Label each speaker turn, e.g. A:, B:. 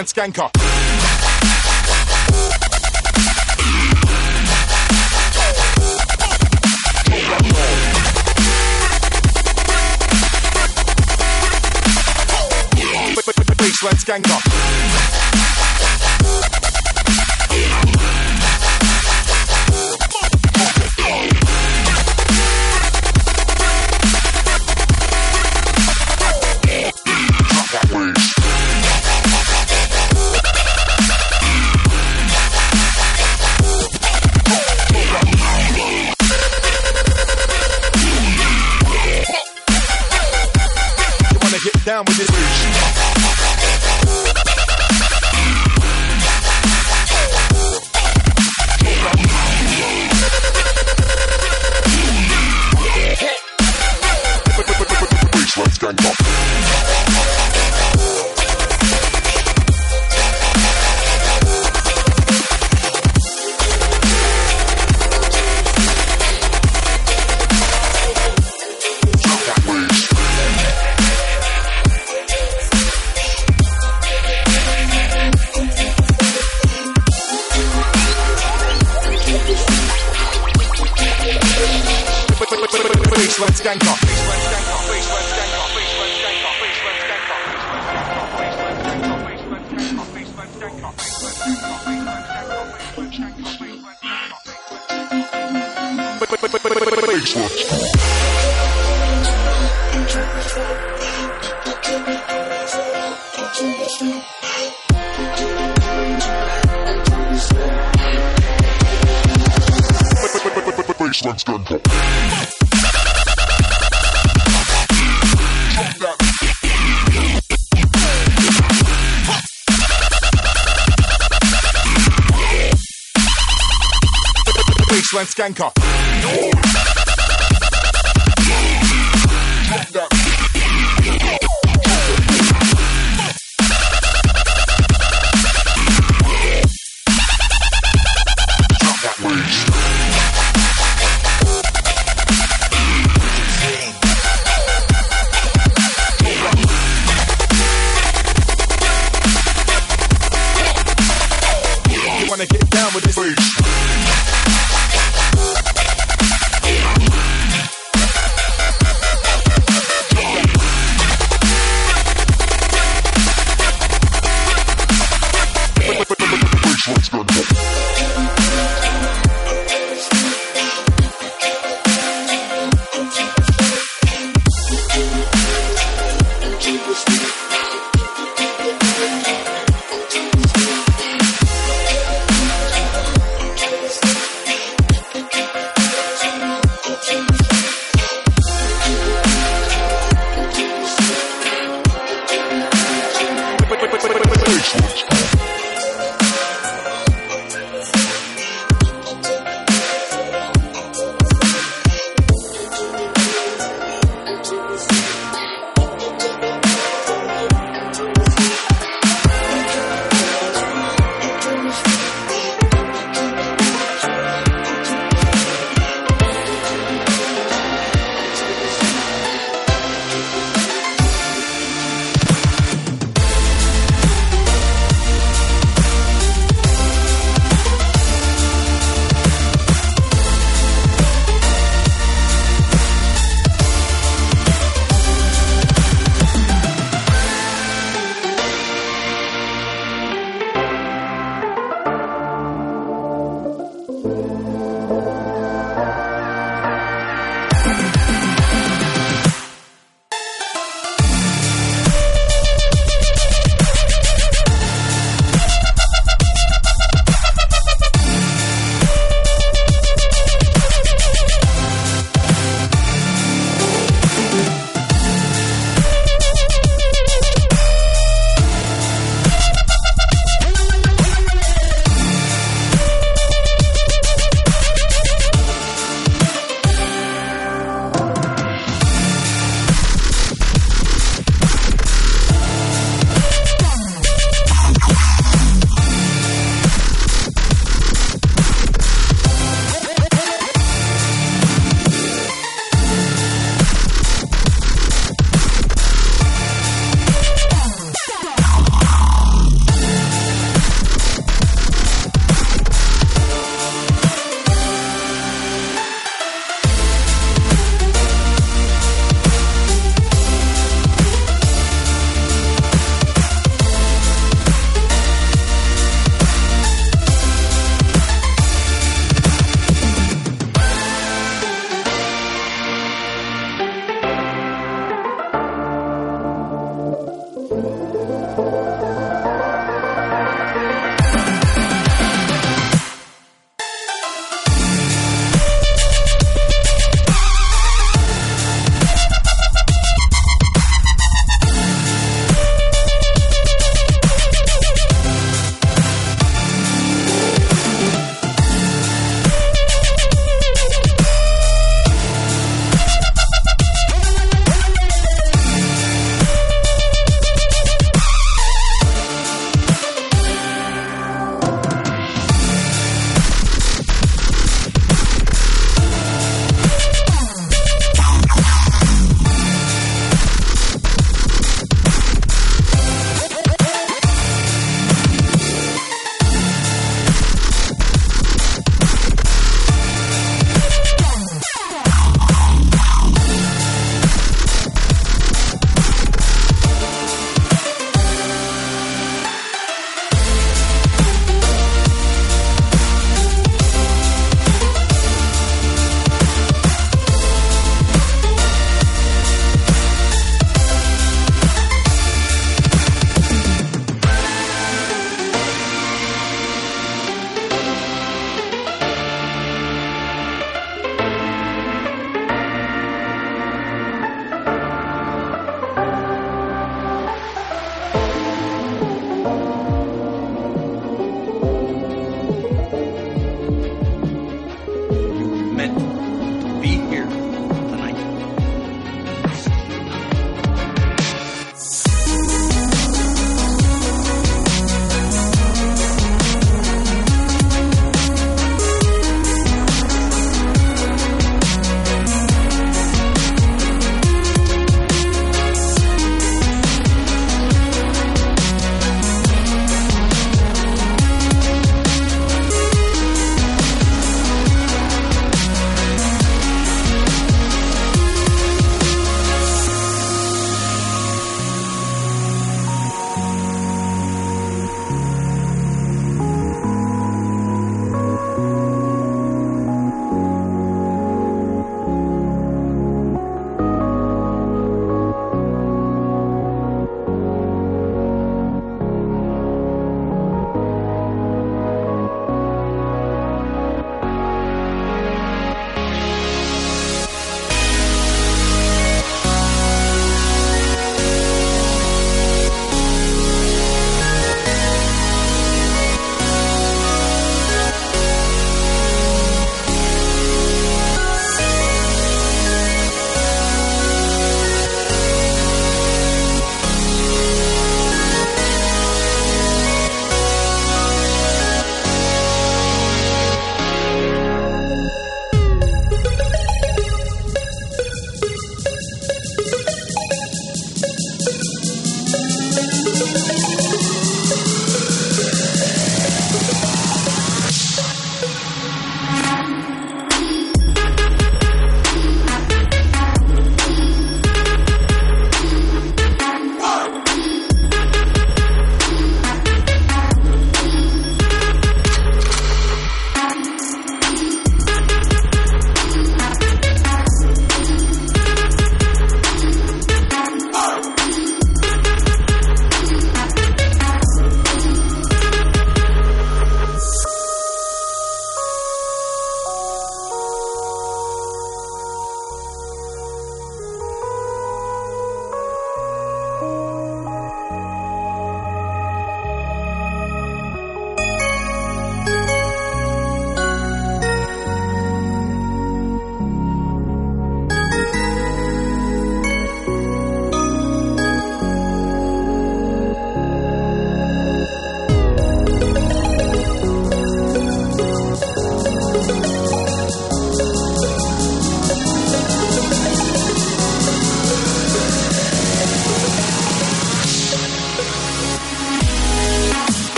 A: and skanker. Baseline skanker. Down with this bitch.
B: Let's gang up. shanker.